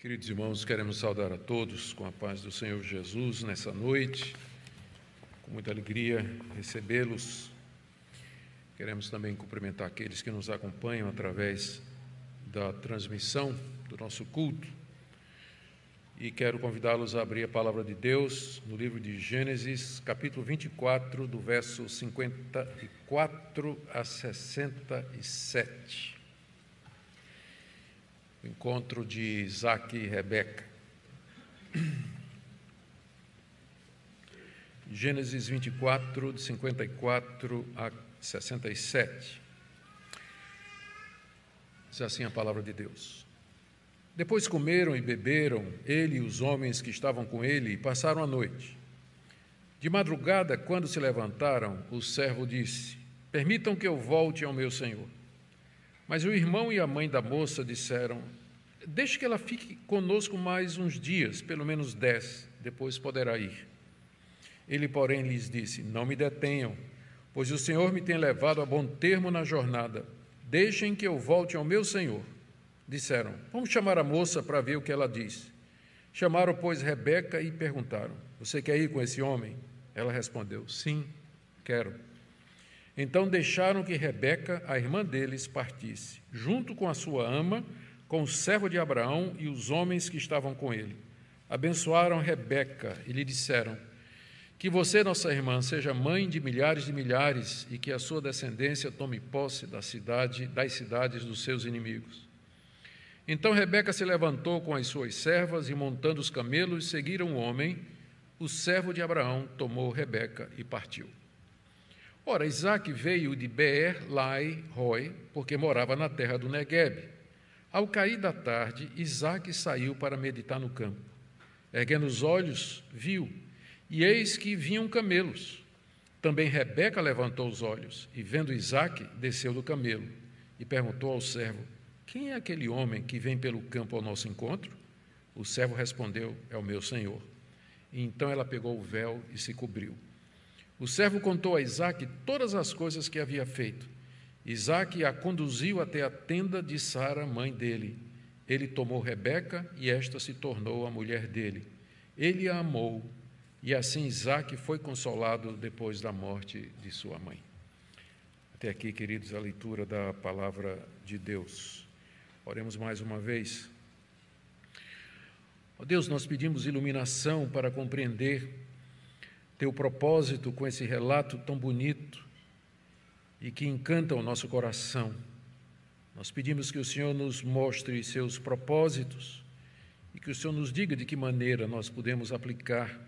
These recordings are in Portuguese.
Queridos irmãos, queremos saudar a todos com a paz do Senhor Jesus nessa noite, com muita alegria recebê-los. Queremos também cumprimentar aqueles que nos acompanham através da transmissão do nosso culto. E quero convidá-los a abrir a palavra de Deus no livro de Gênesis, capítulo 24, do verso 54 a 67 o encontro de Isaac e Rebeca. Gênesis 24, de 54 a 67. Diz assim a palavra de Deus. Depois comeram e beberam, ele e os homens que estavam com ele, e passaram a noite. De madrugada, quando se levantaram, o servo disse: Permitam que eu volte ao meu senhor. Mas o irmão e a mãe da moça disseram: Deixe que ela fique conosco mais uns dias, pelo menos dez, depois poderá ir. Ele, porém, lhes disse: Não me detenham, pois o Senhor me tem levado a bom termo na jornada. Deixem que eu volte ao meu senhor. Disseram: Vamos chamar a moça para ver o que ela diz. Chamaram, pois, Rebeca e perguntaram: Você quer ir com esse homem? Ela respondeu: Sim, quero. Então deixaram que Rebeca, a irmã deles, partisse, junto com a sua ama, com o servo de Abraão e os homens que estavam com ele. Abençoaram Rebeca e lhe disseram: Que você, nossa irmã, seja mãe de milhares de milhares e que a sua descendência tome posse da cidade, das cidades dos seus inimigos. Então Rebeca se levantou com as suas servas e, montando os camelos, seguiram o homem. O servo de Abraão tomou Rebeca e partiu. Ora, Isaac veio de Beer Lai Roy, porque morava na terra do Negueb. Ao cair da tarde, Isaac saiu para meditar no campo. Erguendo os olhos, viu, e eis que vinham camelos. Também Rebeca levantou os olhos, e vendo Isaac, desceu do camelo, e perguntou ao servo: Quem é aquele homem que vem pelo campo ao nosso encontro? O servo respondeu: É o meu senhor. E então ela pegou o véu e se cobriu. O servo contou a Isaac todas as coisas que havia feito. Isaac a conduziu até a tenda de Sara, mãe dele. Ele tomou Rebeca e esta se tornou a mulher dele. Ele a amou e assim Isaac foi consolado depois da morte de sua mãe. Até aqui, queridos, a leitura da palavra de Deus. Oremos mais uma vez. Ó Deus, nós pedimos iluminação para compreender teu propósito com esse relato tão bonito e que encanta o nosso coração. Nós pedimos que o Senhor nos mostre seus propósitos e que o Senhor nos diga de que maneira nós podemos aplicar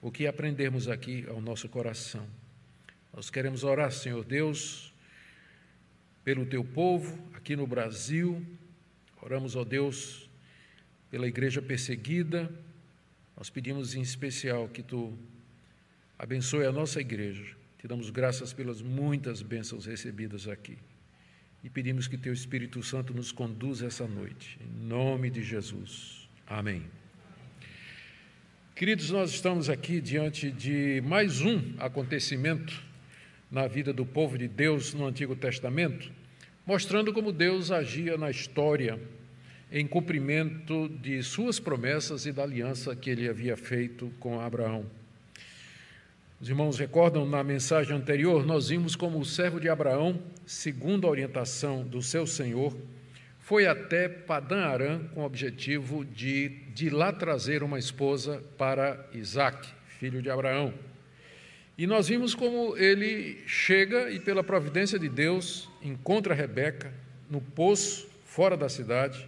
o que aprendermos aqui ao nosso coração. Nós queremos orar, Senhor Deus, pelo teu povo aqui no Brasil. Oramos, ó Deus, pela igreja perseguida. Nós pedimos em especial que tu Abençoe a nossa igreja. Te damos graças pelas muitas bênçãos recebidas aqui. E pedimos que Teu Espírito Santo nos conduza essa noite. Em nome de Jesus. Amém. Queridos, nós estamos aqui diante de mais um acontecimento na vida do povo de Deus no Antigo Testamento, mostrando como Deus agia na história em cumprimento de suas promessas e da aliança que ele havia feito com Abraão. Os irmãos recordam na mensagem anterior, nós vimos como o servo de Abraão, segundo a orientação do seu senhor, foi até Padã Arã com o objetivo de de lá trazer uma esposa para Isaac, filho de Abraão. E nós vimos como ele chega e, pela providência de Deus, encontra Rebeca no poço, fora da cidade,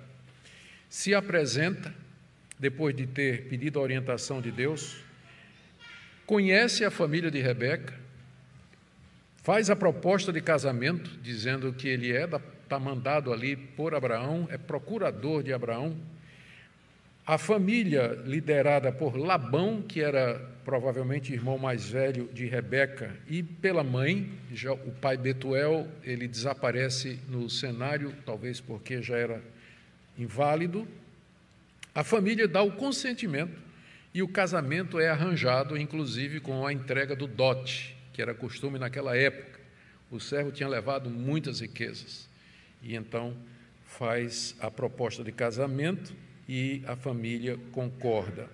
se apresenta, depois de ter pedido a orientação de Deus, conhece a família de Rebeca, faz a proposta de casamento, dizendo que ele é está mandado ali por Abraão, é procurador de Abraão. A família liderada por Labão, que era provavelmente irmão mais velho de Rebeca, e pela mãe, já o pai Betuel, ele desaparece no cenário, talvez porque já era inválido. A família dá o consentimento e o casamento é arranjado, inclusive, com a entrega do dote, que era costume naquela época. O servo tinha levado muitas riquezas. E então faz a proposta de casamento e a família concorda.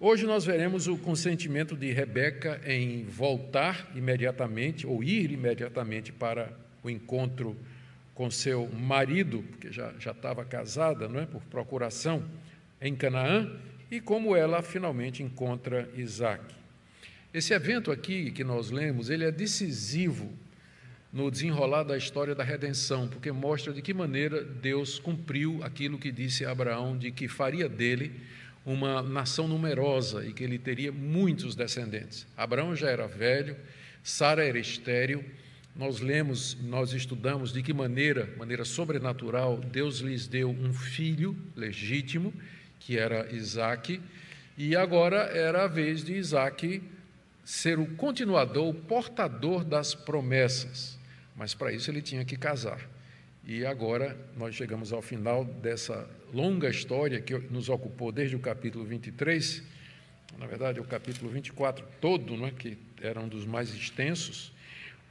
Hoje nós veremos o consentimento de Rebeca em voltar imediatamente ou ir imediatamente para o encontro com seu marido, porque já, já estava casada, não é, por procuração, em Canaã, e como ela finalmente encontra Isaac. Esse evento aqui que nós lemos, ele é decisivo no desenrolar da história da redenção, porque mostra de que maneira Deus cumpriu aquilo que disse a Abraão de que faria dele uma nação numerosa e que ele teria muitos descendentes. Abraão já era velho, Sara era estéril, nós lemos, nós estudamos de que maneira, maneira sobrenatural, Deus lhes deu um filho legítimo, que era Isaac, e agora era a vez de Isaac ser o continuador, o portador das promessas. Mas para isso ele tinha que casar. E agora nós chegamos ao final dessa longa história que nos ocupou desde o capítulo 23, na verdade, o capítulo 24 todo, não é, que era um dos mais extensos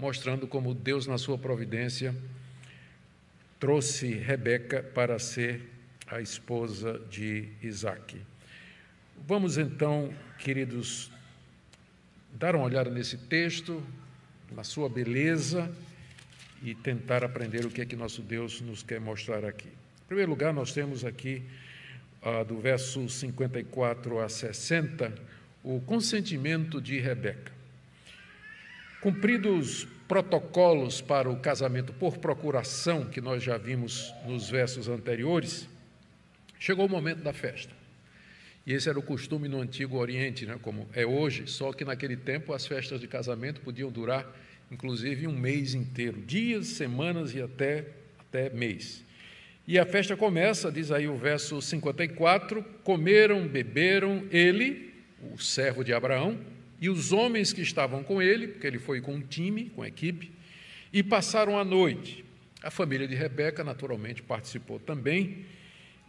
mostrando como Deus, na sua providência, trouxe Rebeca para ser a esposa de Isaac. Vamos então, queridos, dar uma olhada nesse texto, na sua beleza e tentar aprender o que é que nosso Deus nos quer mostrar aqui. Em primeiro lugar, nós temos aqui, ah, do verso 54 a 60, o consentimento de Rebeca. Cumpridos protocolos para o casamento por procuração, que nós já vimos nos versos anteriores, chegou o momento da festa. E esse era o costume no Antigo Oriente, né, como é hoje, só que naquele tempo as festas de casamento podiam durar inclusive um mês inteiro, dias, semanas e até, até mês. E a festa começa, diz aí o verso 54: comeram, beberam, ele, o servo de Abraão, e os homens que estavam com ele, porque ele foi com um time, com a equipe, e passaram a noite. A família de Rebeca, naturalmente, participou também,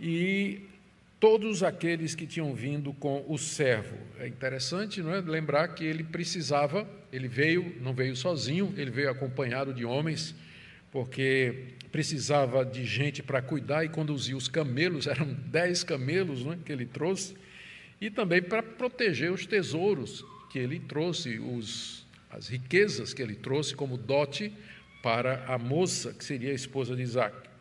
e todos aqueles que tinham vindo com o servo. É interessante não é? lembrar que ele precisava, ele veio, não veio sozinho, ele veio acompanhado de homens, porque precisava de gente para cuidar e conduzir os camelos, eram dez camelos é? que ele trouxe, e também para proteger os tesouros que ele trouxe, os, as riquezas que ele trouxe como dote para a moça que seria a esposa de Isaac.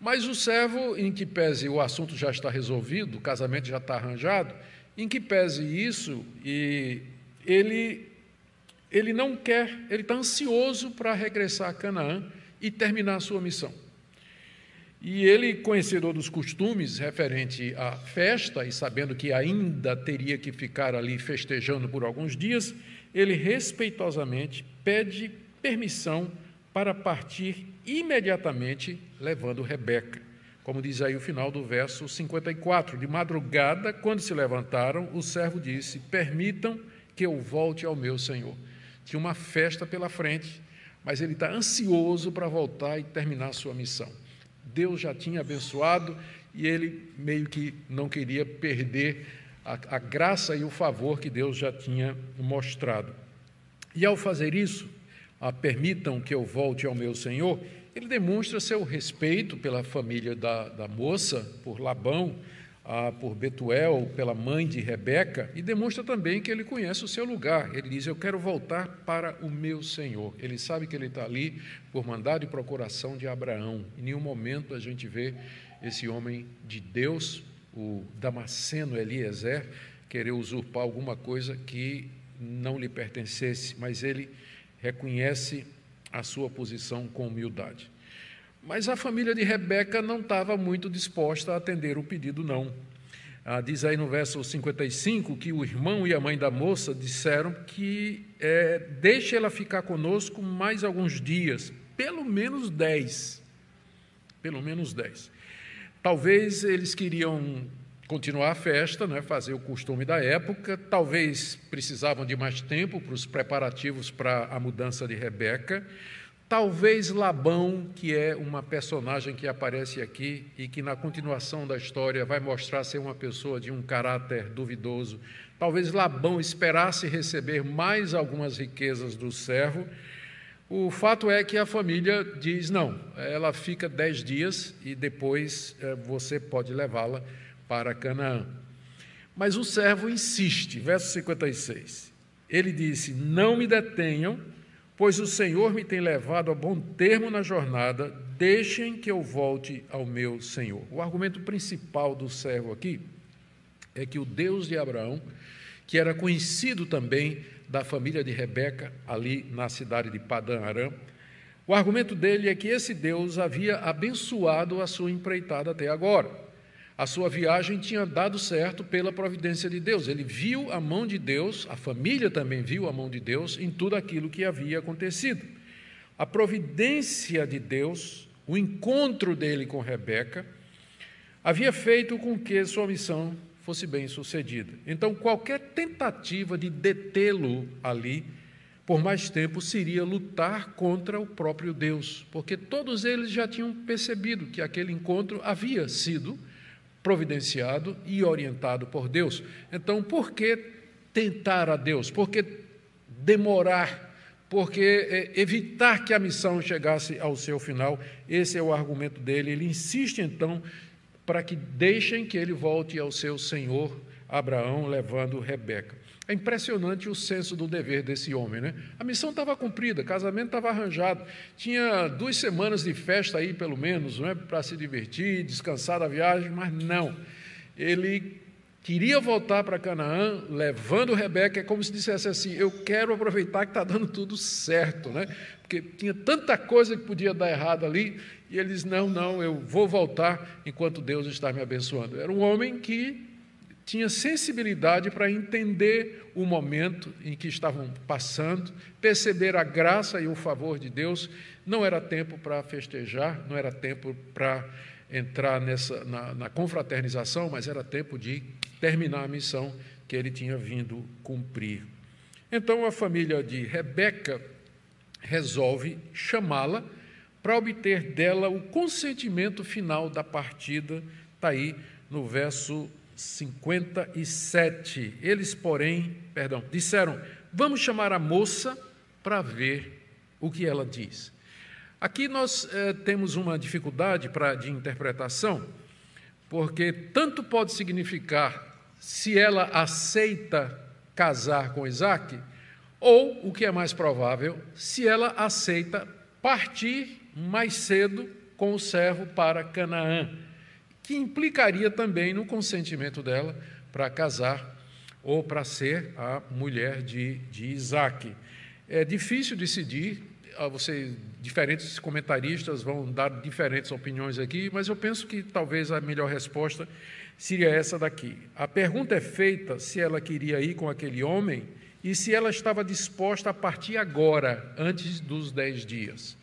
Mas o servo, em que pese o assunto já está resolvido, o casamento já está arranjado, em que pese isso, e ele, ele não quer, ele está ansioso para regressar a Canaã e terminar a sua missão. E ele, conhecedor dos costumes referente à festa e sabendo que ainda teria que ficar ali festejando por alguns dias, ele respeitosamente pede permissão para partir imediatamente, levando Rebeca. Como diz aí o final do verso 54. De madrugada, quando se levantaram, o servo disse: Permitam que eu volte ao meu senhor. Tinha uma festa pela frente, mas ele está ansioso para voltar e terminar sua missão. Deus já tinha abençoado e ele meio que não queria perder a, a graça e o favor que Deus já tinha mostrado. E ao fazer isso, permitam que eu volte ao meu Senhor, ele demonstra seu respeito pela família da, da moça, por Labão, ah, por Betuel, pela mãe de Rebeca, e demonstra também que ele conhece o seu lugar. Ele diz: Eu quero voltar para o meu Senhor. Ele sabe que ele está ali por mandado e procuração de Abraão. Em nenhum momento a gente vê esse homem de Deus, o Damasceno Eliezer, querer usurpar alguma coisa que não lhe pertencesse, mas ele reconhece a sua posição com humildade. Mas a família de Rebeca não estava muito disposta a atender o pedido, não. Ah, diz aí no verso 55 que o irmão e a mãe da moça disseram que é, deixe ela ficar conosco mais alguns dias, pelo menos dez. Pelo menos dez. Talvez eles queriam continuar a festa, né, fazer o costume da época, talvez precisavam de mais tempo para os preparativos para a mudança de Rebeca. Talvez Labão, que é uma personagem que aparece aqui e que na continuação da história vai mostrar ser uma pessoa de um caráter duvidoso, talvez Labão esperasse receber mais algumas riquezas do servo. O fato é que a família diz: não, ela fica dez dias e depois é, você pode levá-la, para Canaã. Mas o servo insiste, verso 56. Ele disse: Não me detenham, pois o Senhor me tem levado a bom termo na jornada, deixem que eu volte ao meu Senhor. O argumento principal do servo aqui é que o Deus de Abraão, que era conhecido também da família de Rebeca, ali na cidade de Padã Aram, o argumento dele é que esse Deus havia abençoado a sua empreitada até agora. A sua viagem tinha dado certo pela providência de Deus. Ele viu a mão de Deus, a família também viu a mão de Deus em tudo aquilo que havia acontecido. A providência de Deus, o encontro dele com Rebeca, havia feito com que sua missão fosse bem sucedida. Então, qualquer tentativa de detê-lo ali por mais tempo seria lutar contra o próprio Deus, porque todos eles já tinham percebido que aquele encontro havia sido providenciado e orientado por Deus. Então, por que tentar a Deus? Por que demorar? Por que é, evitar que a missão chegasse ao seu final? Esse é o argumento dele. Ele insiste então para que deixem que ele volte ao seu senhor Abraão, levando Rebeca. É impressionante o senso do dever desse homem, né? A missão estava cumprida, casamento estava arranjado, tinha duas semanas de festa aí, pelo menos, não é? para se divertir, descansar da viagem, mas não. Ele queria voltar para Canaã, levando Rebeca, é como se dissesse assim: Eu quero aproveitar que está dando tudo certo, né? Porque tinha tanta coisa que podia dar errado ali, e ele diz: Não, não, eu vou voltar enquanto Deus está me abençoando. Era um homem que tinha sensibilidade para entender o momento em que estavam passando, perceber a graça e o favor de Deus. Não era tempo para festejar, não era tempo para entrar nessa na, na confraternização, mas era tempo de terminar a missão que ele tinha vindo cumprir. Então a família de Rebeca resolve chamá-la para obter dela o consentimento final da partida. Está aí no verso 57. Eles, porém, perdão, disseram: Vamos chamar a moça para ver o que ela diz. Aqui nós eh, temos uma dificuldade pra, de interpretação, porque tanto pode significar se ela aceita casar com Isaac, ou, o que é mais provável, se ela aceita partir mais cedo com o servo para Canaã que implicaria também no consentimento dela para casar ou para ser a mulher de, de Isaac. É difícil decidir, ah, você, diferentes comentaristas vão dar diferentes opiniões aqui, mas eu penso que talvez a melhor resposta seria essa daqui. A pergunta é feita se ela queria ir com aquele homem e se ela estava disposta a partir agora, antes dos dez dias.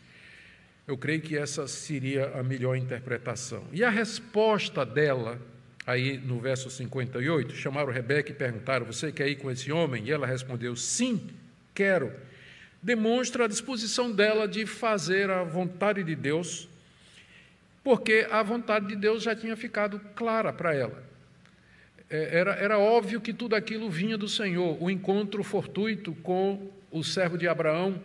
Eu creio que essa seria a melhor interpretação. E a resposta dela, aí no verso 58, chamaram Rebeca e perguntaram: Você quer ir com esse homem? E ela respondeu: Sim, quero. Demonstra a disposição dela de fazer a vontade de Deus, porque a vontade de Deus já tinha ficado clara para ela. É, era, era óbvio que tudo aquilo vinha do Senhor. O encontro fortuito com o servo de Abraão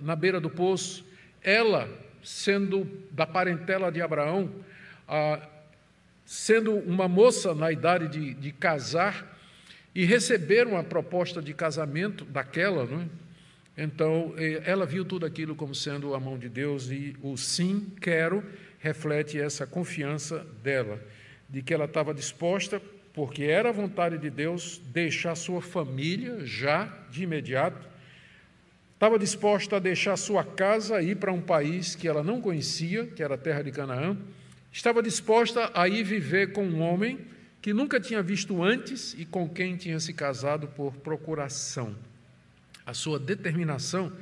na beira do poço, ela, sendo da parentela de Abraão, ah, sendo uma moça na idade de, de, casar, e receber uma proposta de casamento daquela, não é? então eh, ela viu tudo aquilo como sendo a mão de Deus e o sim, quero, reflete essa confiança dela, de que ela estava disposta, porque era a vontade de Deus, deixar sua família já de imediato Estava disposta a deixar sua casa e ir para um país que ela não conhecia, que era a terra de Canaã. Estava disposta a ir viver com um homem que nunca tinha visto antes e com quem tinha se casado por procuração. A sua determinação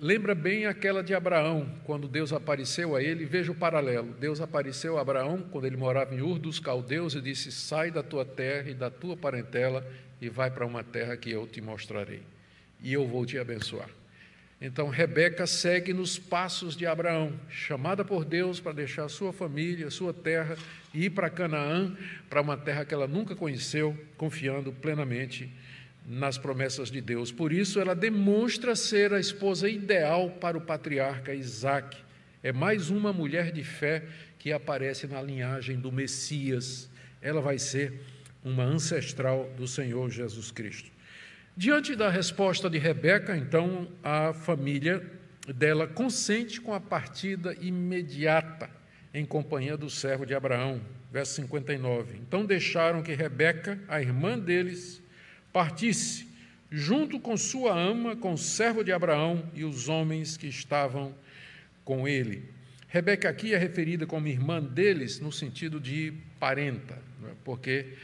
lembra bem aquela de Abraão, quando Deus apareceu a ele. Veja o paralelo. Deus apareceu a Abraão quando ele morava em Ur dos Caldeus e disse: Sai da tua terra e da tua parentela e vai para uma terra que eu te mostrarei e eu vou te abençoar. Então Rebeca segue nos passos de Abraão, chamada por Deus para deixar sua família, sua terra e ir para Canaã, para uma terra que ela nunca conheceu, confiando plenamente nas promessas de Deus. Por isso ela demonstra ser a esposa ideal para o patriarca Isaac. É mais uma mulher de fé que aparece na linhagem do Messias. ela vai ser uma ancestral do Senhor Jesus Cristo. Diante da resposta de Rebeca, então, a família dela consente com a partida imediata em companhia do servo de Abraão. Verso 59. Então deixaram que Rebeca, a irmã deles, partisse, junto com sua ama, com o servo de Abraão e os homens que estavam com ele. Rebeca aqui é referida como irmã deles no sentido de parenta, é? porque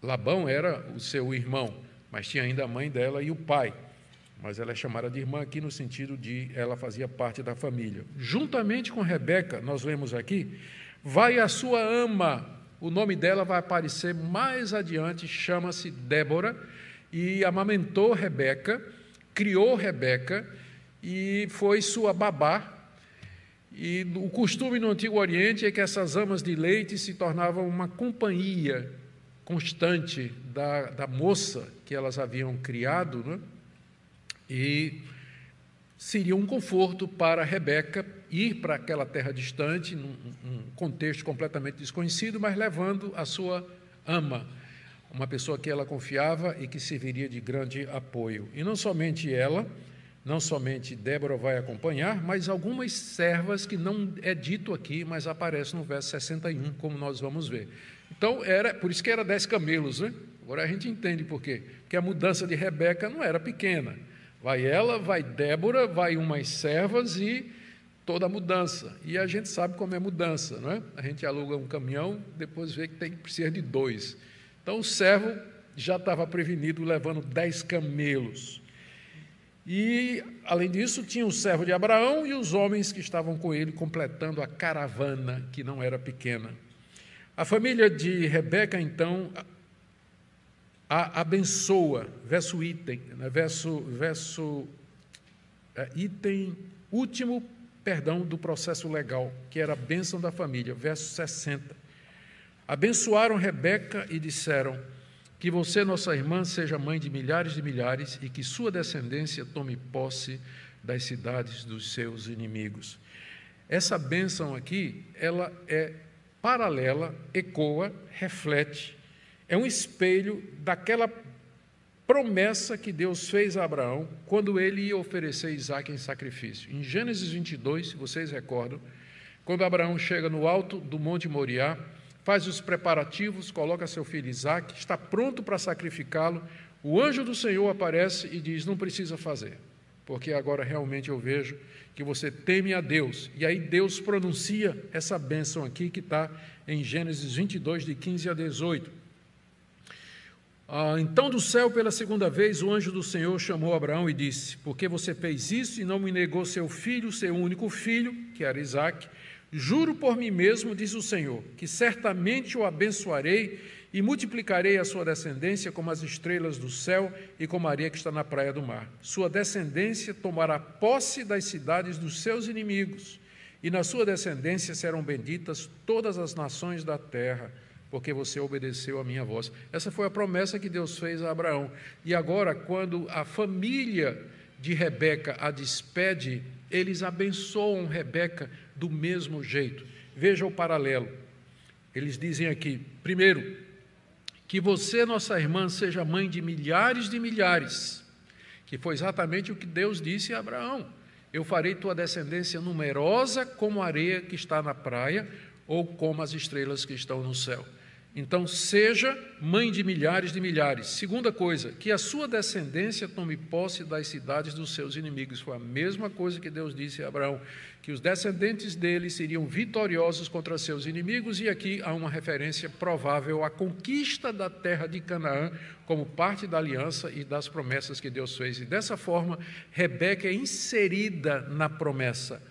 Labão era o seu irmão, mas tinha ainda a mãe dela e o pai. Mas ela é chamada de irmã aqui no sentido de ela fazia parte da família. Juntamente com Rebeca, nós lemos aqui, vai a sua ama, o nome dela vai aparecer mais adiante, chama-se Débora, e amamentou Rebeca, criou Rebeca e foi sua babá. E o costume no Antigo Oriente é que essas amas de leite se tornavam uma companhia constante da, da moça que elas haviam criado, né? e seria um conforto para Rebeca ir para aquela terra distante, num, contexto completamente desconhecido, mas levando a sua ama, uma pessoa que ela confiava e que serviria de grande apoio. E não somente ela, não somente Débora vai acompanhar, mas algumas servas que não é dito aqui, mas aparece no verso 61, como nós vamos ver. Então, era, por isso que era dez camelos, né? Agora a gente entende por quê. Porque a mudança de Rebeca não era pequena. Vai ela, vai Débora, vai umas servas e toda a mudança. E a gente sabe como é mudança, não é? A gente aluga um caminhão, depois vê que tem que precisar de dois. Então o servo já estava prevenido levando dez camelos. E, além disso, tinha o servo de Abraão e os homens que estavam com ele, completando a caravana, que não era pequena. A família de Rebeca, então, a abençoa, verso item, né, verso, verso é, item último, perdão, do processo legal, que era a bênção da família, verso 60. Abençoaram Rebeca e disseram: Que você, nossa irmã, seja mãe de milhares de milhares e que sua descendência tome posse das cidades dos seus inimigos. Essa bênção aqui, ela é paralela, ecoa, reflete, é um espelho daquela promessa que Deus fez a Abraão quando ele ia oferecer Isaac em sacrifício. Em Gênesis 22, se vocês recordam, quando Abraão chega no alto do Monte Moriá, faz os preparativos, coloca seu filho Isaac, está pronto para sacrificá-lo, o anjo do Senhor aparece e diz: Não precisa fazer, porque agora realmente eu vejo que você teme a Deus. E aí Deus pronuncia essa bênção aqui que está em Gênesis 22, de 15 a 18. Ah, então do céu, pela segunda vez, o anjo do Senhor chamou Abraão e disse: Por que você fez isso e não me negou seu filho, seu único filho, que era Isaque? Juro por mim mesmo, diz o Senhor, que certamente o abençoarei e multiplicarei a sua descendência como as estrelas do céu e como a areia que está na praia do mar. Sua descendência tomará posse das cidades dos seus inimigos, e na sua descendência serão benditas todas as nações da terra, porque você obedeceu a minha voz. Essa foi a promessa que Deus fez a Abraão. E agora, quando a família de Rebeca a despede, eles abençoam Rebeca do mesmo jeito. Veja o paralelo. Eles dizem aqui: primeiro, que você, nossa irmã, seja mãe de milhares de milhares, que foi exatamente o que Deus disse a Abraão: Eu farei tua descendência numerosa como a areia que está na praia, ou como as estrelas que estão no céu. Então, seja mãe de milhares de milhares. Segunda coisa, que a sua descendência tome posse das cidades dos seus inimigos. Foi a mesma coisa que Deus disse a Abraão, que os descendentes dele seriam vitoriosos contra seus inimigos, e aqui há uma referência provável à conquista da terra de Canaã, como parte da aliança e das promessas que Deus fez. E dessa forma, Rebeca é inserida na promessa.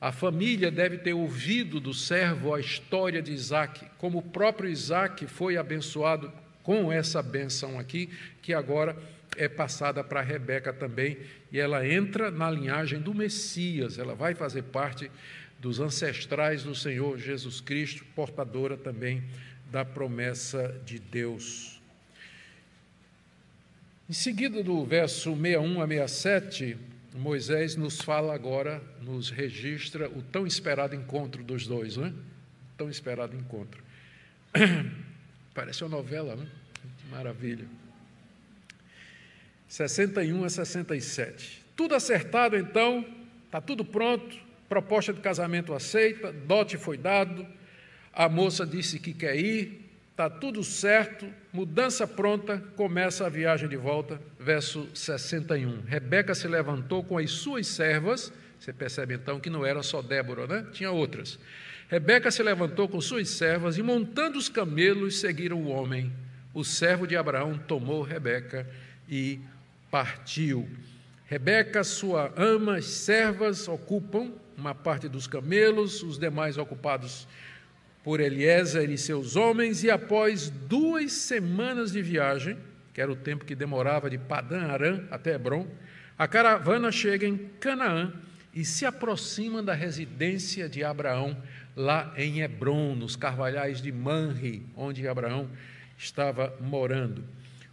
A família deve ter ouvido do servo a história de Isaac, como o próprio Isaac foi abençoado com essa benção aqui, que agora é passada para Rebeca também, e ela entra na linhagem do Messias, ela vai fazer parte dos ancestrais do Senhor Jesus Cristo, portadora também da promessa de Deus. Em seguida do verso 61 a 67, Moisés nos fala agora, nos registra o tão esperado encontro dos dois, não é? Tão esperado encontro. Parece uma novela, né? Maravilha. 61 a 67. Tudo acertado, então, está tudo pronto, proposta de casamento aceita, dote foi dado, a moça disse que quer ir, está tudo certo, mudança pronta, começa a viagem de volta, verso 61. Rebeca se levantou com as suas servas, você percebe então que não era só Débora, né? Tinha outras. Rebeca se levantou com suas servas e, montando os camelos, seguiram o homem. O servo de Abraão tomou Rebeca e partiu. Rebeca, sua ama, as servas ocupam uma parte dos camelos, os demais ocupados por Eliezer e seus homens, e após duas semanas de viagem, que era o tempo que demorava de Padã Arã até Hebron, a caravana chega em Canaã e se aproxima da residência de Abraão, lá em Hebron, nos carvalhais de Manre, onde Abraão estava morando.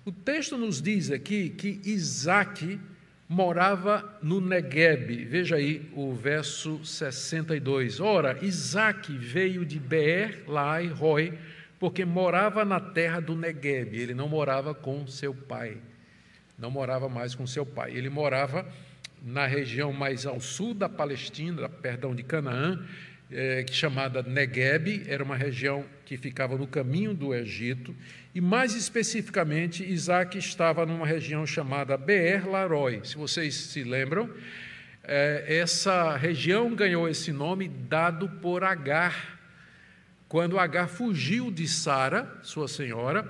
O texto nos diz aqui que Isaac morava no Negueb. Veja aí o verso 62. Ora, Isaac veio de Beer, Lai, Roi, porque morava na terra do Negueb. Ele não morava com seu pai. Não morava mais com seu pai. Ele morava na região mais ao sul da Palestina, perdão, de Canaã, é, chamada Negueb, era uma região que ficava no caminho do Egito, e mais especificamente, Isaac estava numa região chamada Beer Laroi. Se vocês se lembram, é, essa região ganhou esse nome dado por Agar. Quando Agar fugiu de Sara, sua senhora,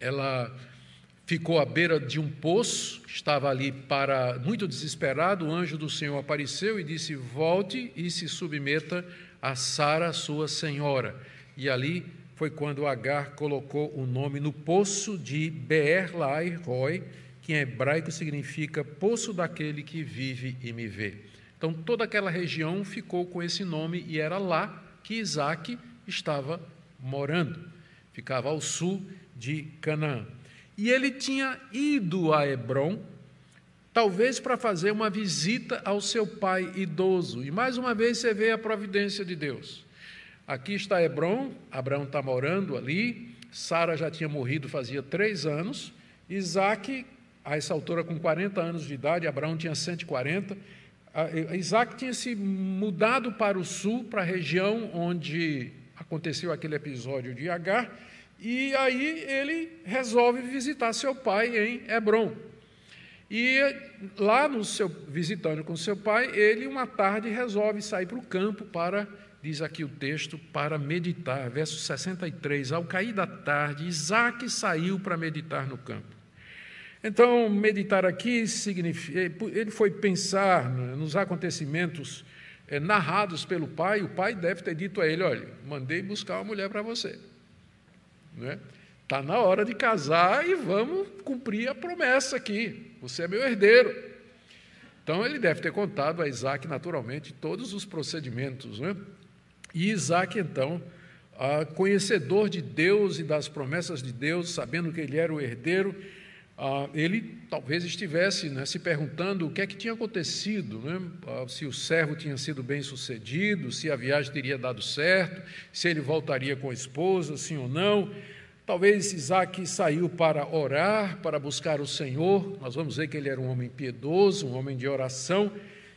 ela ficou à beira de um poço, estava ali para muito desesperado, o anjo do Senhor apareceu e disse: "Volte e se submeta a Sara, sua senhora". E ali foi quando Agar colocou o nome no poço de Beer Lai Roy, que em hebraico significa poço daquele que vive e me vê. Então toda aquela região ficou com esse nome e era lá que Isaac estava morando. Ficava ao sul de Canaã. E ele tinha ido a Hebron, talvez para fazer uma visita ao seu pai idoso. E mais uma vez você vê a providência de Deus. Aqui está Hebron, Abraão está morando ali, Sara já tinha morrido fazia três anos, Isaac, a essa altura com 40 anos de idade, Abraão tinha 140, Isaac tinha se mudado para o sul, para a região onde aconteceu aquele episódio de Agar, e aí ele resolve visitar seu pai em Hebron. E lá no seu visitando com seu pai, ele uma tarde resolve sair para o campo para diz aqui o texto para meditar, verso 63, ao cair da tarde, Isaac saiu para meditar no campo. Então, meditar aqui significa, ele foi pensar nos acontecimentos eh, narrados pelo pai, o pai deve ter dito a ele: olha, mandei buscar uma mulher para você. Né? Está na hora de casar e vamos cumprir a promessa aqui. Você é meu herdeiro. Então ele deve ter contado a Isaac, naturalmente, todos os procedimentos. Né? E Isaac, então, conhecedor de Deus e das promessas de Deus, sabendo que ele era o herdeiro, ele talvez estivesse né, se perguntando o que é que tinha acontecido, né? se o servo tinha sido bem sucedido, se a viagem teria dado certo, se ele voltaria com a esposa, sim ou não. Talvez Isaac saiu para orar, para buscar o Senhor. Nós vamos ver que ele era um homem piedoso, um homem de oração,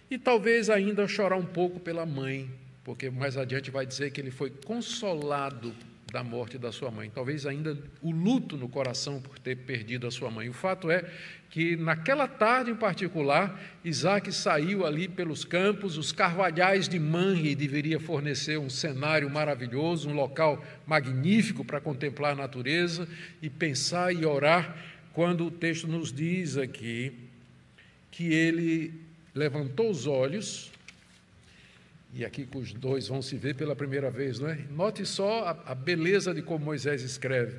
e talvez ainda chorar um pouco pela mãe, porque mais adiante vai dizer que ele foi consolado da morte da sua mãe. Talvez ainda o luto no coração por ter perdido a sua mãe. O fato é que naquela tarde em particular, Isaac saiu ali pelos campos, os carvalhais de Manre deveria fornecer um cenário maravilhoso, um local magnífico para contemplar a natureza e pensar e orar, quando o texto nos diz aqui que ele levantou os olhos e aqui que os dois vão se ver pela primeira vez, não é? Note só a, a beleza de como Moisés escreve.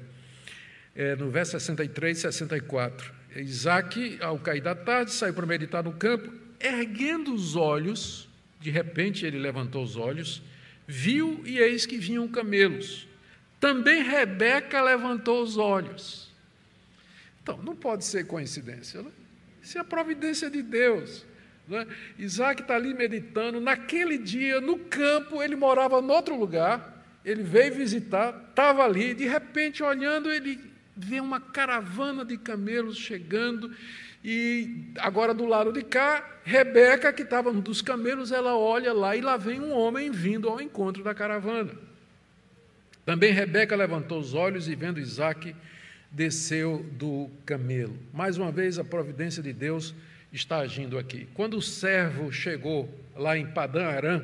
É, no verso 63 e 64. Isaac, ao cair da tarde, saiu para meditar no campo, erguendo os olhos, de repente ele levantou os olhos, viu e eis que vinham camelos. Também Rebeca levantou os olhos. Então, não pode ser coincidência, né? isso é a providência de Deus. Né? Isaac está ali meditando. Naquele dia, no campo, ele morava em outro lugar. ele veio visitar, estava ali, de repente, olhando, ele vê uma caravana de camelos chegando, e agora do lado de cá, Rebeca, que estava dos camelos, ela olha lá e lá vem um homem vindo ao encontro da caravana. Também Rebeca levantou os olhos e, vendo Isaac, desceu do camelo. Mais uma vez, a providência de Deus está agindo aqui. Quando o servo chegou lá em Padã Arã,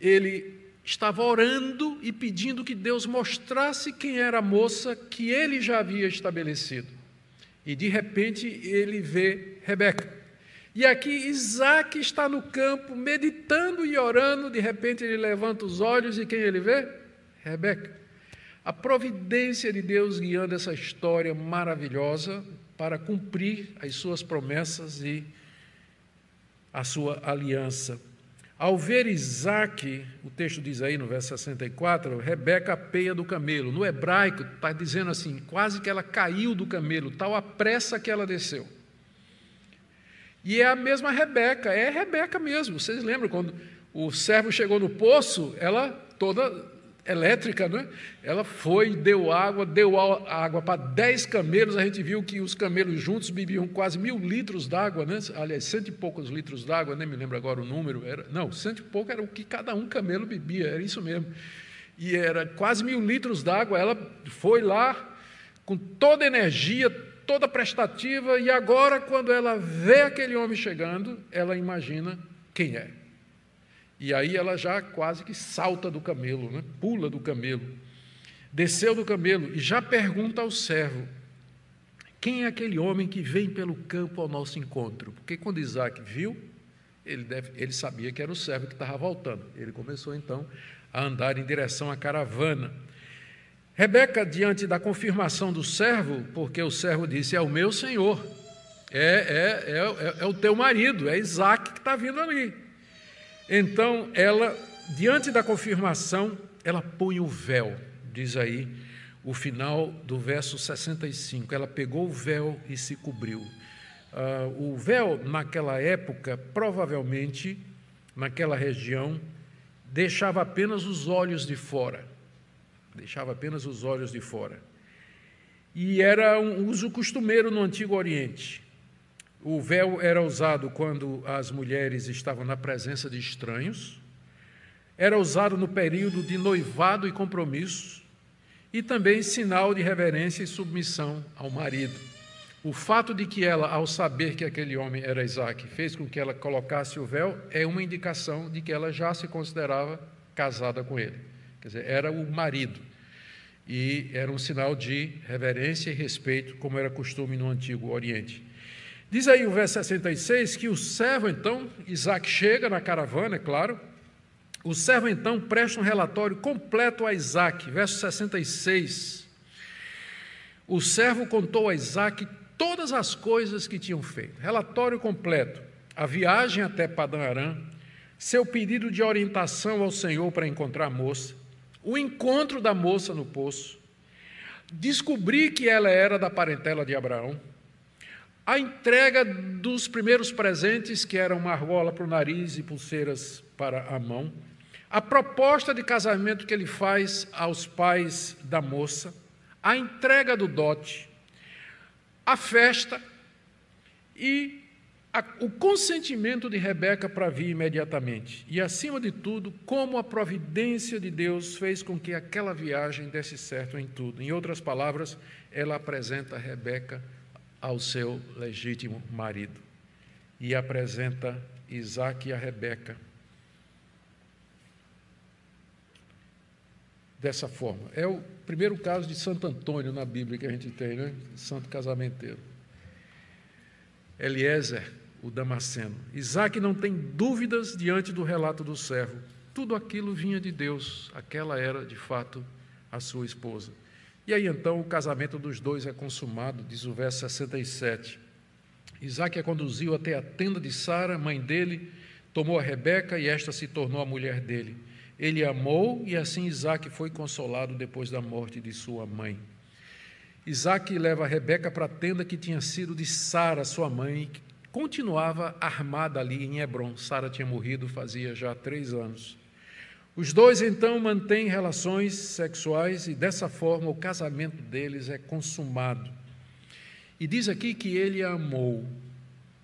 ele estava orando e pedindo que Deus mostrasse quem era a moça que ele já havia estabelecido. E de repente ele vê Rebeca. E aqui Isaac está no campo, meditando e orando, de repente ele levanta os olhos e quem ele vê? Rebeca. A providência de Deus guiando essa história maravilhosa para cumprir as suas promessas e a sua aliança. Ao ver Isaac, o texto diz aí no verso 64, Rebeca peia do camelo. No hebraico está dizendo assim, quase que ela caiu do camelo, tal a pressa que ela desceu. E é a mesma Rebeca, é Rebeca mesmo. Vocês lembram quando o servo chegou no poço, ela toda elétrica, né? ela foi, deu água, deu água para dez camelos, a gente viu que os camelos juntos bebiam quase mil litros d'água, né? aliás, cento e poucos litros d'água, nem me lembro agora o número, era, não, cento e pouco era o que cada um camelo bebia, era isso mesmo, e era quase mil litros d'água, ela foi lá com toda energia, toda prestativa, e agora, quando ela vê aquele homem chegando, ela imagina quem é. E aí ela já quase que salta do camelo, né? pula do camelo. Desceu do camelo e já pergunta ao servo: quem é aquele homem que vem pelo campo ao nosso encontro? Porque quando Isaac viu, ele, deve, ele sabia que era o servo que estava voltando. Ele começou então a andar em direção à caravana. Rebeca, diante da confirmação do servo, porque o servo disse: É o meu senhor, é, é, é, é, é o teu marido, é Isaac que está vindo ali. Então, ela, diante da confirmação, ela põe o véu, diz aí o final do verso 65. Ela pegou o véu e se cobriu. Uh, o véu, naquela época, provavelmente, naquela região, deixava apenas os olhos de fora. Deixava apenas os olhos de fora. E era um uso costumeiro no Antigo Oriente. O véu era usado quando as mulheres estavam na presença de estranhos, era usado no período de noivado e compromisso, e também sinal de reverência e submissão ao marido. O fato de que ela, ao saber que aquele homem era Isaac, fez com que ela colocasse o véu, é uma indicação de que ela já se considerava casada com ele. Quer dizer, era o marido. E era um sinal de reverência e respeito, como era costume no Antigo Oriente. Diz aí o verso 66 que o servo, então, Isaac chega na caravana, é claro. O servo, então, presta um relatório completo a Isaac. Verso 66. O servo contou a Isaac todas as coisas que tinham feito. Relatório completo. A viagem até Padã Aram, seu pedido de orientação ao Senhor para encontrar a moça, o encontro da moça no poço, descobrir que ela era da parentela de Abraão, a entrega dos primeiros presentes, que eram uma argola para o nariz e pulseiras para a mão, a proposta de casamento que ele faz aos pais da moça, a entrega do dote, a festa e a, o consentimento de Rebeca para vir imediatamente. E, acima de tudo, como a providência de Deus fez com que aquela viagem desse certo em tudo. Em outras palavras, ela apresenta Rebeca ao seu legítimo marido e apresenta Isaac e a Rebeca dessa forma. É o primeiro caso de Santo Antônio na Bíblia que a gente tem, né? Santo casamenteiro. Eliezer, o Damasceno. Isaac não tem dúvidas diante do relato do servo. Tudo aquilo vinha de Deus. Aquela era, de fato, a sua esposa. E aí então o casamento dos dois é consumado, diz o verso 67. Isaac a conduziu até a tenda de Sara, mãe dele, tomou a Rebeca e esta se tornou a mulher dele. Ele amou e assim Isaac foi consolado depois da morte de sua mãe. Isaac leva Rebeca para a tenda que tinha sido de Sara, sua mãe, que continuava armada ali em Hebron. Sara tinha morrido fazia já três anos. Os dois então mantêm relações sexuais e dessa forma o casamento deles é consumado. E diz aqui que ele amou.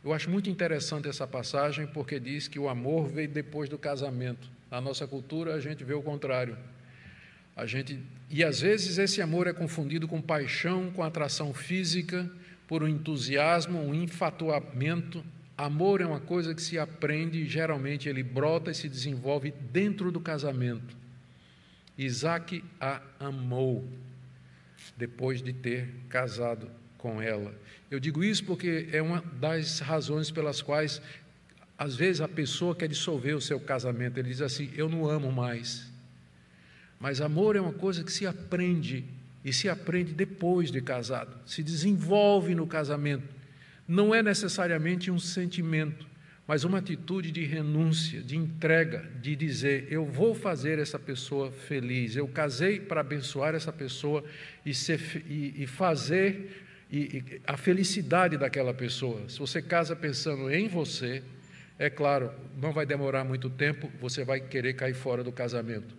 Eu acho muito interessante essa passagem porque diz que o amor veio depois do casamento. Na nossa cultura a gente vê o contrário. A gente e às vezes esse amor é confundido com paixão, com atração física, por um entusiasmo, um enfatuamento. Amor é uma coisa que se aprende geralmente ele brota e se desenvolve dentro do casamento. Isaac a amou depois de ter casado com ela. Eu digo isso porque é uma das razões pelas quais, às vezes, a pessoa quer dissolver o seu casamento. Ele diz assim: Eu não amo mais. Mas amor é uma coisa que se aprende, e se aprende depois de casado, se desenvolve no casamento. Não é necessariamente um sentimento, mas uma atitude de renúncia, de entrega, de dizer: eu vou fazer essa pessoa feliz. Eu casei para abençoar essa pessoa e, ser, e, e fazer e, e a felicidade daquela pessoa. Se você casa pensando em você, é claro, não vai demorar muito tempo, você vai querer cair fora do casamento.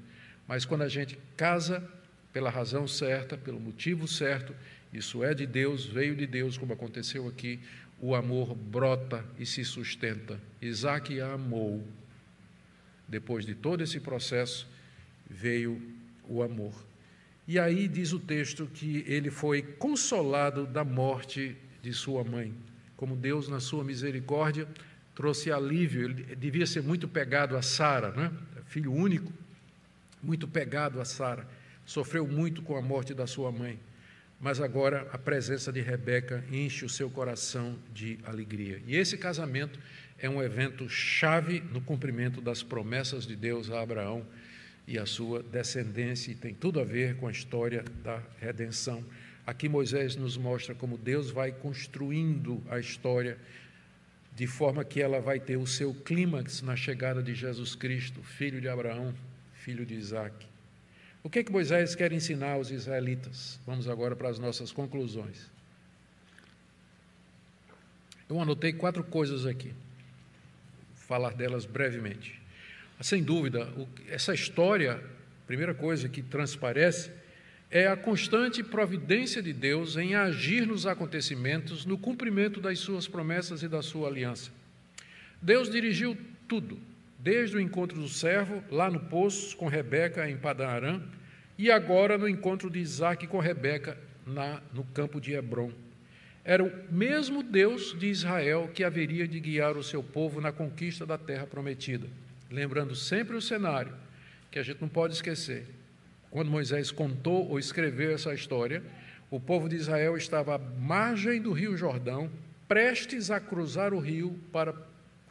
Mas quando a gente casa pela razão certa, pelo motivo certo, isso é de Deus, veio de Deus, como aconteceu aqui, o amor brota e se sustenta. Isaac a amou. Depois de todo esse processo, veio o amor. E aí diz o texto que ele foi consolado da morte de sua mãe. Como Deus, na sua misericórdia, trouxe alívio. Ele devia ser muito pegado a Sara, né? filho único, muito pegado a Sara. Sofreu muito com a morte da sua mãe. Mas agora a presença de Rebeca enche o seu coração de alegria. E esse casamento é um evento chave no cumprimento das promessas de Deus a Abraão e a sua descendência, e tem tudo a ver com a história da redenção. Aqui Moisés nos mostra como Deus vai construindo a história de forma que ela vai ter o seu clímax na chegada de Jesus Cristo, filho de Abraão, filho de Isaac. O que é que Moisés quer ensinar aos israelitas? Vamos agora para as nossas conclusões. Eu anotei quatro coisas aqui, Vou falar delas brevemente. Sem dúvida, essa história, primeira coisa que transparece é a constante providência de Deus em agir nos acontecimentos, no cumprimento das suas promessas e da sua aliança. Deus dirigiu tudo, desde o encontro do servo, lá no poço, com Rebeca em Padarã, e agora no encontro de Isaac com Rebeca na, no campo de Hebron. Era o mesmo Deus de Israel que haveria de guiar o seu povo na conquista da terra prometida lembrando sempre o cenário, que a gente não pode esquecer. Quando Moisés contou ou escreveu essa história, o povo de Israel estava à margem do rio Jordão, prestes a cruzar o rio para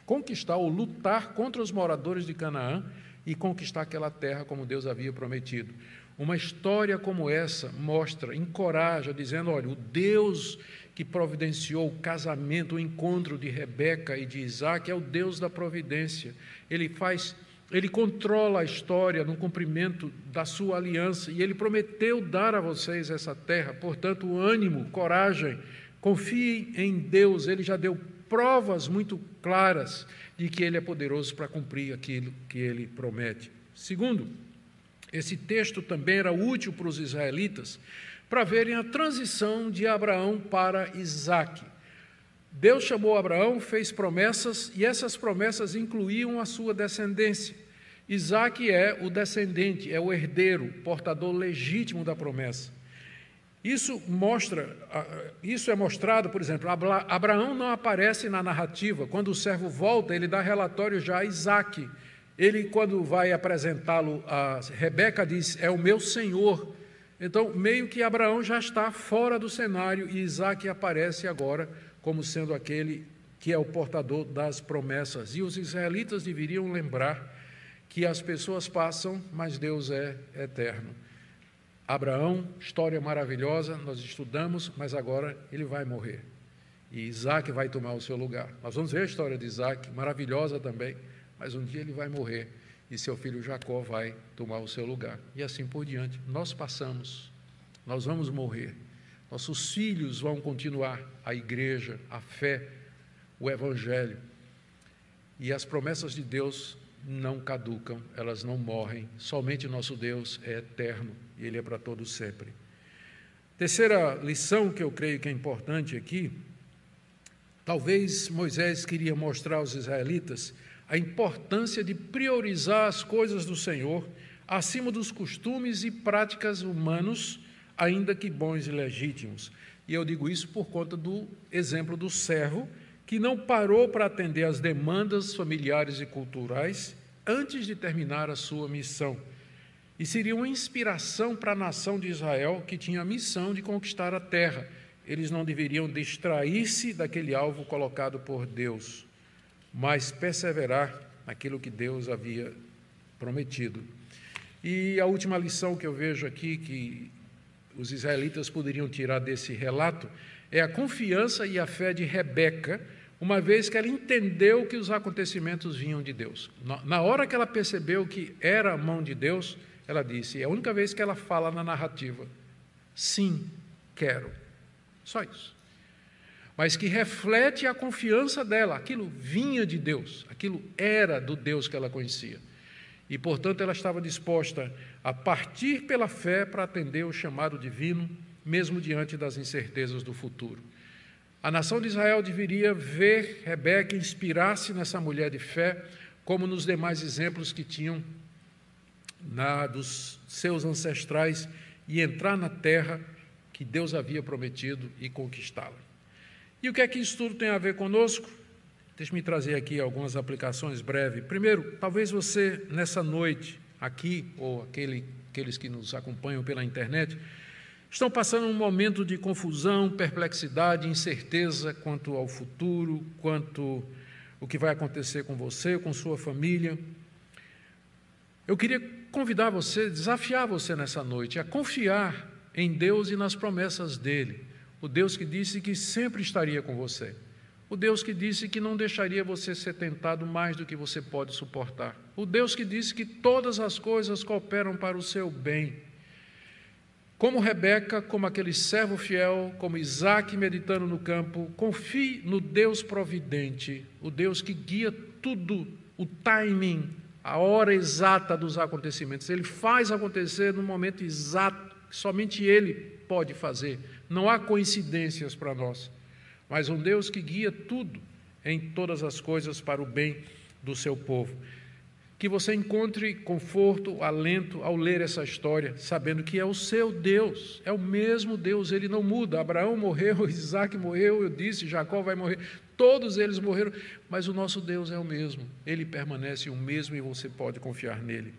conquistar ou lutar contra os moradores de Canaã e conquistar aquela terra como Deus havia prometido. Uma história como essa mostra, encoraja, dizendo: olha, o Deus que providenciou o casamento, o encontro de Rebeca e de Isaac, é o Deus da providência. Ele faz, ele controla a história no cumprimento da sua aliança e ele prometeu dar a vocês essa terra. Portanto, ânimo, coragem, confiem em Deus, ele já deu provas muito claras de que ele é poderoso para cumprir aquilo que ele promete. Segundo, esse texto também era útil para os israelitas para verem a transição de Abraão para Isaac. Deus chamou Abraão, fez promessas e essas promessas incluíam a sua descendência. Isaac é o descendente, é o herdeiro, portador legítimo da promessa. Isso mostra, isso é mostrado, por exemplo, Abraão não aparece na narrativa. Quando o servo volta, ele dá relatório já a Isaac. Ele, quando vai apresentá-lo a Rebeca, diz: É o meu senhor. Então, meio que Abraão já está fora do cenário e Isaac aparece agora como sendo aquele que é o portador das promessas. E os israelitas deveriam lembrar que as pessoas passam, mas Deus é eterno. Abraão, história maravilhosa, nós estudamos, mas agora ele vai morrer. E Isaac vai tomar o seu lugar. Nós vamos ver a história de Isaac, maravilhosa também, mas um dia ele vai morrer e seu filho Jacó vai tomar o seu lugar. E assim por diante. Nós passamos, nós vamos morrer. Nossos filhos vão continuar a igreja, a fé, o evangelho. E as promessas de Deus não caducam, elas não morrem. Somente nosso Deus é eterno Ele é para todos sempre. Terceira lição que eu creio que é importante aqui, talvez Moisés queria mostrar aos israelitas a importância de priorizar as coisas do Senhor acima dos costumes e práticas humanos, ainda que bons e legítimos. E eu digo isso por conta do exemplo do servo que não parou para atender às demandas familiares e culturais antes de terminar a sua missão. E seria uma inspiração para a nação de Israel, que tinha a missão de conquistar a terra. Eles não deveriam distrair-se daquele alvo colocado por Deus, mas perseverar naquilo que Deus havia prometido. E a última lição que eu vejo aqui, que os israelitas poderiam tirar desse relato, é a confiança e a fé de Rebeca, uma vez que ela entendeu que os acontecimentos vinham de Deus. Na hora que ela percebeu que era a mão de Deus, ela disse, é a única vez que ela fala na narrativa: sim, quero. Só isso. Mas que reflete a confiança dela, aquilo vinha de Deus, aquilo era do Deus que ela conhecia. E, portanto, ela estava disposta a partir pela fé para atender o chamado divino, mesmo diante das incertezas do futuro. A nação de Israel deveria ver Rebeca inspirar-se nessa mulher de fé, como nos demais exemplos que tinham na, dos seus ancestrais, e entrar na terra que Deus havia prometido e conquistá-la. E o que é que isso tudo tem a ver conosco? Deixe-me trazer aqui algumas aplicações breves. Primeiro, talvez você, nessa noite, aqui, ou aquele, aqueles que nos acompanham pela internet, Estão passando um momento de confusão, perplexidade, incerteza quanto ao futuro, quanto o que vai acontecer com você, com sua família. Eu queria convidar você, desafiar você nessa noite a confiar em Deus e nas promessas dele. O Deus que disse que sempre estaria com você. O Deus que disse que não deixaria você ser tentado mais do que você pode suportar. O Deus que disse que todas as coisas cooperam para o seu bem. Como Rebeca, como aquele servo fiel, como Isaac meditando no campo, confie no Deus providente, o Deus que guia tudo, o timing, a hora exata dos acontecimentos. Ele faz acontecer no momento exato, somente Ele pode fazer. Não há coincidências para nós, mas um Deus que guia tudo em todas as coisas para o bem do seu povo que você encontre conforto, alento ao ler essa história, sabendo que é o seu Deus, é o mesmo Deus, ele não muda. Abraão morreu, Isaac morreu, eu disse, Jacó vai morrer, todos eles morreram, mas o nosso Deus é o mesmo, ele permanece o mesmo e você pode confiar nele.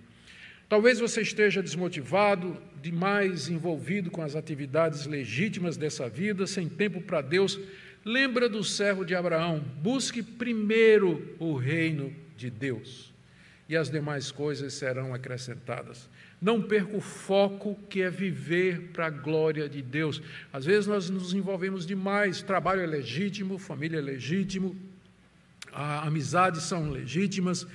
Talvez você esteja desmotivado, demais envolvido com as atividades legítimas dessa vida, sem tempo para Deus. Lembra do servo de Abraão, busque primeiro o reino de Deus e as demais coisas serão acrescentadas. Não perca o foco que é viver para a glória de Deus. Às vezes nós nos envolvemos demais, trabalho é legítimo, família é legítimo, amizades são legítimas,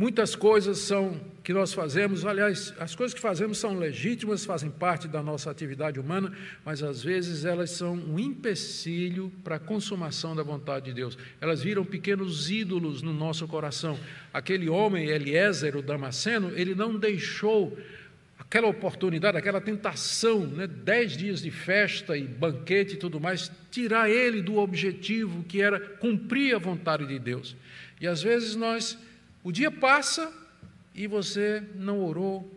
Muitas coisas são que nós fazemos, aliás, as coisas que fazemos são legítimas, fazem parte da nossa atividade humana, mas às vezes elas são um empecilho para a consumação da vontade de Deus. Elas viram pequenos ídolos no nosso coração. Aquele homem, Eliezer, o Damasceno, ele não deixou aquela oportunidade, aquela tentação, né, dez dias de festa e banquete e tudo mais, tirar ele do objetivo que era cumprir a vontade de Deus. E às vezes nós o dia passa e você não orou.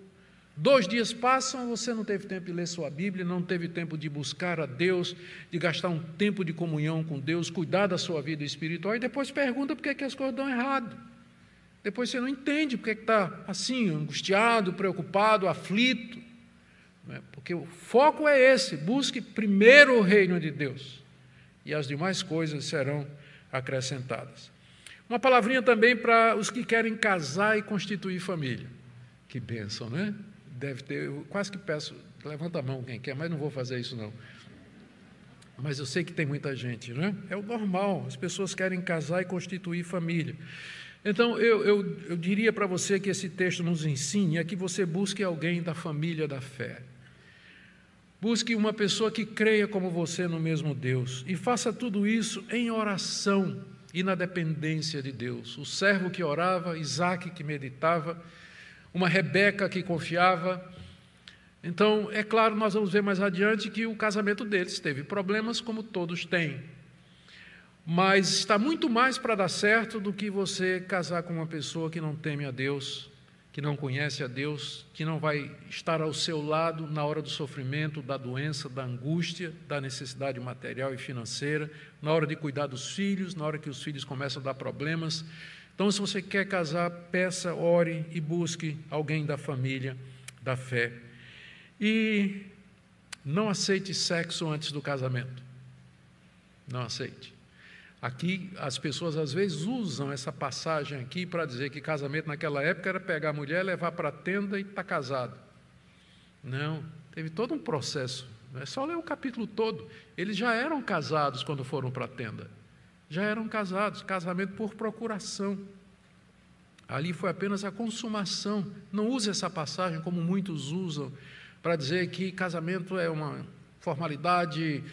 Dois dias passam, você não teve tempo de ler sua Bíblia, não teve tempo de buscar a Deus, de gastar um tempo de comunhão com Deus, cuidar da sua vida espiritual, e depois pergunta por que, é que as coisas dão errado. Depois você não entende porque está assim, angustiado, preocupado, aflito. Né? Porque o foco é esse: busque primeiro o reino de Deus, e as demais coisas serão acrescentadas. Uma palavrinha também para os que querem casar e constituir família. Que bênção, né? Deve ter, eu quase que peço, levanta a mão quem quer, mas não vou fazer isso não. Mas eu sei que tem muita gente, né? É o normal, as pessoas querem casar e constituir família. Então, eu, eu, eu diria para você que esse texto nos ensine é que você busque alguém da família da fé. Busque uma pessoa que creia como você no mesmo Deus. E faça tudo isso em oração e na dependência de Deus. O servo que orava, Isaac que meditava, uma Rebeca que confiava. Então, é claro, nós vamos ver mais adiante que o casamento deles teve problemas, como todos têm. Mas está muito mais para dar certo do que você casar com uma pessoa que não teme a Deus, que não conhece a Deus, que não vai estar ao seu lado na hora do sofrimento, da doença, da angústia, da necessidade material e financeira, na hora de cuidar dos filhos, na hora que os filhos começam a dar problemas. Então, se você quer casar, peça, ore e busque alguém da família, da fé. E não aceite sexo antes do casamento. Não aceite. Aqui as pessoas às vezes usam essa passagem aqui para dizer que casamento naquela época era pegar a mulher, levar para a tenda e estar tá casado. Não, teve todo um processo. É só ler o capítulo todo. Eles já eram casados quando foram para a tenda. Já eram casados, casamento por procuração. Ali foi apenas a consumação. Não use essa passagem como muitos usam para dizer que casamento é uma formalidade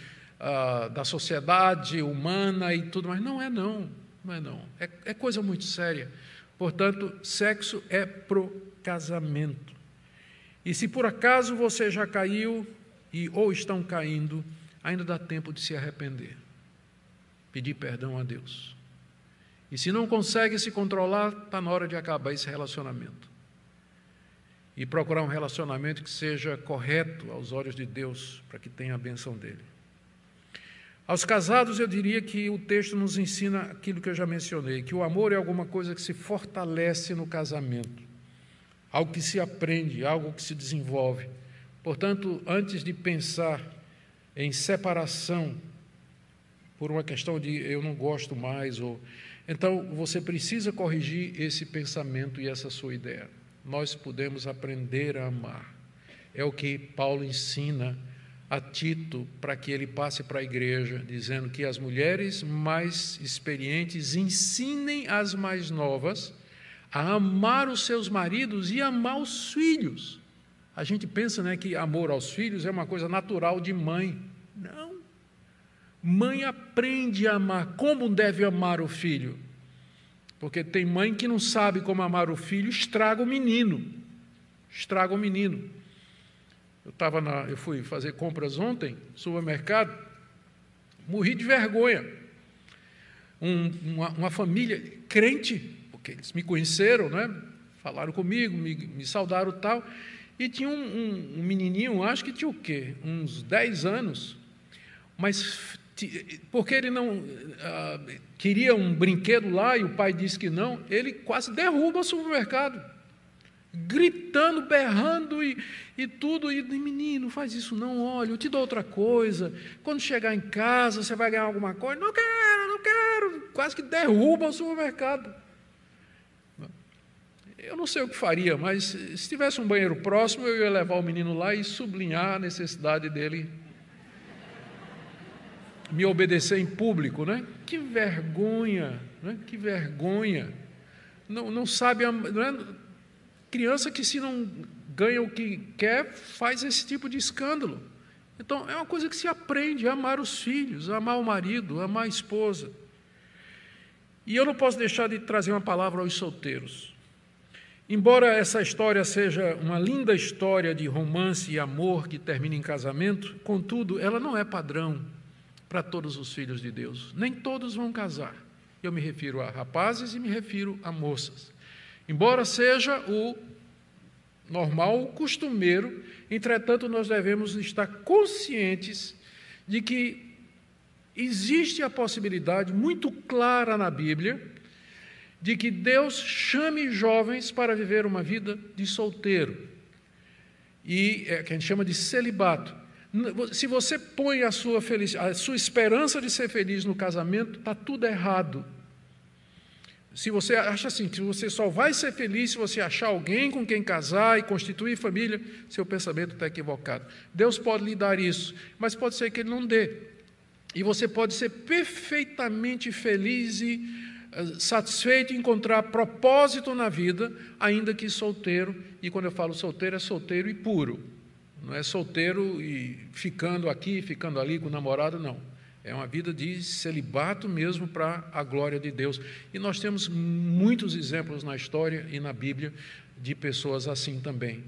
uh, da sociedade humana e tudo mais. Não é não, não é não. É, é coisa muito séria. Portanto, sexo é pro casamento. E se por acaso você já caiu e ou estão caindo, ainda dá tempo de se arrepender, pedir perdão a Deus. E se não consegue se controlar, está na hora de acabar esse relacionamento. E procurar um relacionamento que seja correto aos olhos de Deus, para que tenha a benção dele. Aos casados, eu diria que o texto nos ensina aquilo que eu já mencionei, que o amor é alguma coisa que se fortalece no casamento, algo que se aprende, algo que se desenvolve. Portanto, antes de pensar em separação por uma questão de eu não gosto mais ou então você precisa corrigir esse pensamento e essa sua ideia. Nós podemos aprender a amar. É o que Paulo ensina a Tito para que ele passe para a igreja, dizendo que as mulheres mais experientes ensinem as mais novas a amar os seus maridos e amar os filhos. A gente pensa né, que amor aos filhos é uma coisa natural de mãe. Não. Mãe aprende a amar. Como deve amar o filho? Porque tem mãe que não sabe como amar o filho, estraga o menino. Estraga o menino. Eu, tava na, eu fui fazer compras ontem, supermercado, morri de vergonha. Um, uma, uma, família crente, porque eles me conheceram, né? falaram comigo, me, me saudaram tal, e tinha um, um, um, menininho, acho que tinha o quê? Uns 10 anos, mas porque ele não uh, queria um brinquedo lá e o pai disse que não, ele quase derruba o supermercado gritando, berrando e, e tudo. E menino, faz isso não, olha, eu te dou outra coisa. Quando chegar em casa, você vai ganhar alguma coisa. Não quero, não quero. Quase que derruba o supermercado. Eu não sei o que faria, mas se tivesse um banheiro próximo, eu ia levar o menino lá e sublinhar a necessidade dele me obedecer em público, né? Que vergonha, né? Que vergonha. Não, não sabe, não é, Criança que, se não ganha o que quer, faz esse tipo de escândalo. Então, é uma coisa que se aprende amar os filhos, amar o marido, amar a esposa. E eu não posso deixar de trazer uma palavra aos solteiros. Embora essa história seja uma linda história de romance e amor que termina em casamento, contudo, ela não é padrão para todos os filhos de Deus. Nem todos vão casar. Eu me refiro a rapazes e me refiro a moças. Embora seja o normal, o costumeiro, entretanto, nós devemos estar conscientes de que existe a possibilidade muito clara na Bíblia de que Deus chame jovens para viver uma vida de solteiro. E é que a gente chama de celibato. Se você põe a sua, a sua esperança de ser feliz no casamento, está tudo errado. Se você acha assim, que você só vai ser feliz se você achar alguém com quem casar e constituir família, seu pensamento está equivocado. Deus pode lhe dar isso, mas pode ser que Ele não dê. E você pode ser perfeitamente feliz e uh, satisfeito, encontrar propósito na vida, ainda que solteiro. E quando eu falo solteiro, é solteiro e puro. Não é solteiro e ficando aqui, ficando ali com o namorado, não. É uma vida de celibato mesmo para a glória de Deus. E nós temos muitos exemplos na história e na Bíblia de pessoas assim também.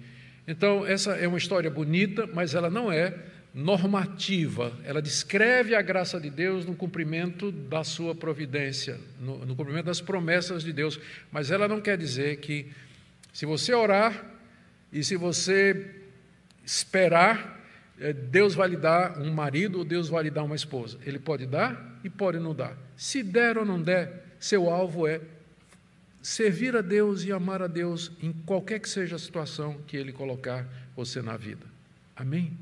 Então, essa é uma história bonita, mas ela não é normativa. Ela descreve a graça de Deus no cumprimento da sua providência, no, no cumprimento das promessas de Deus. Mas ela não quer dizer que, se você orar e se você esperar, Deus vai lhe dar um marido ou Deus vai lhe dar uma esposa. Ele pode dar e pode não dar. Se der ou não der, seu alvo é servir a Deus e amar a Deus em qualquer que seja a situação que Ele colocar você na vida. Amém?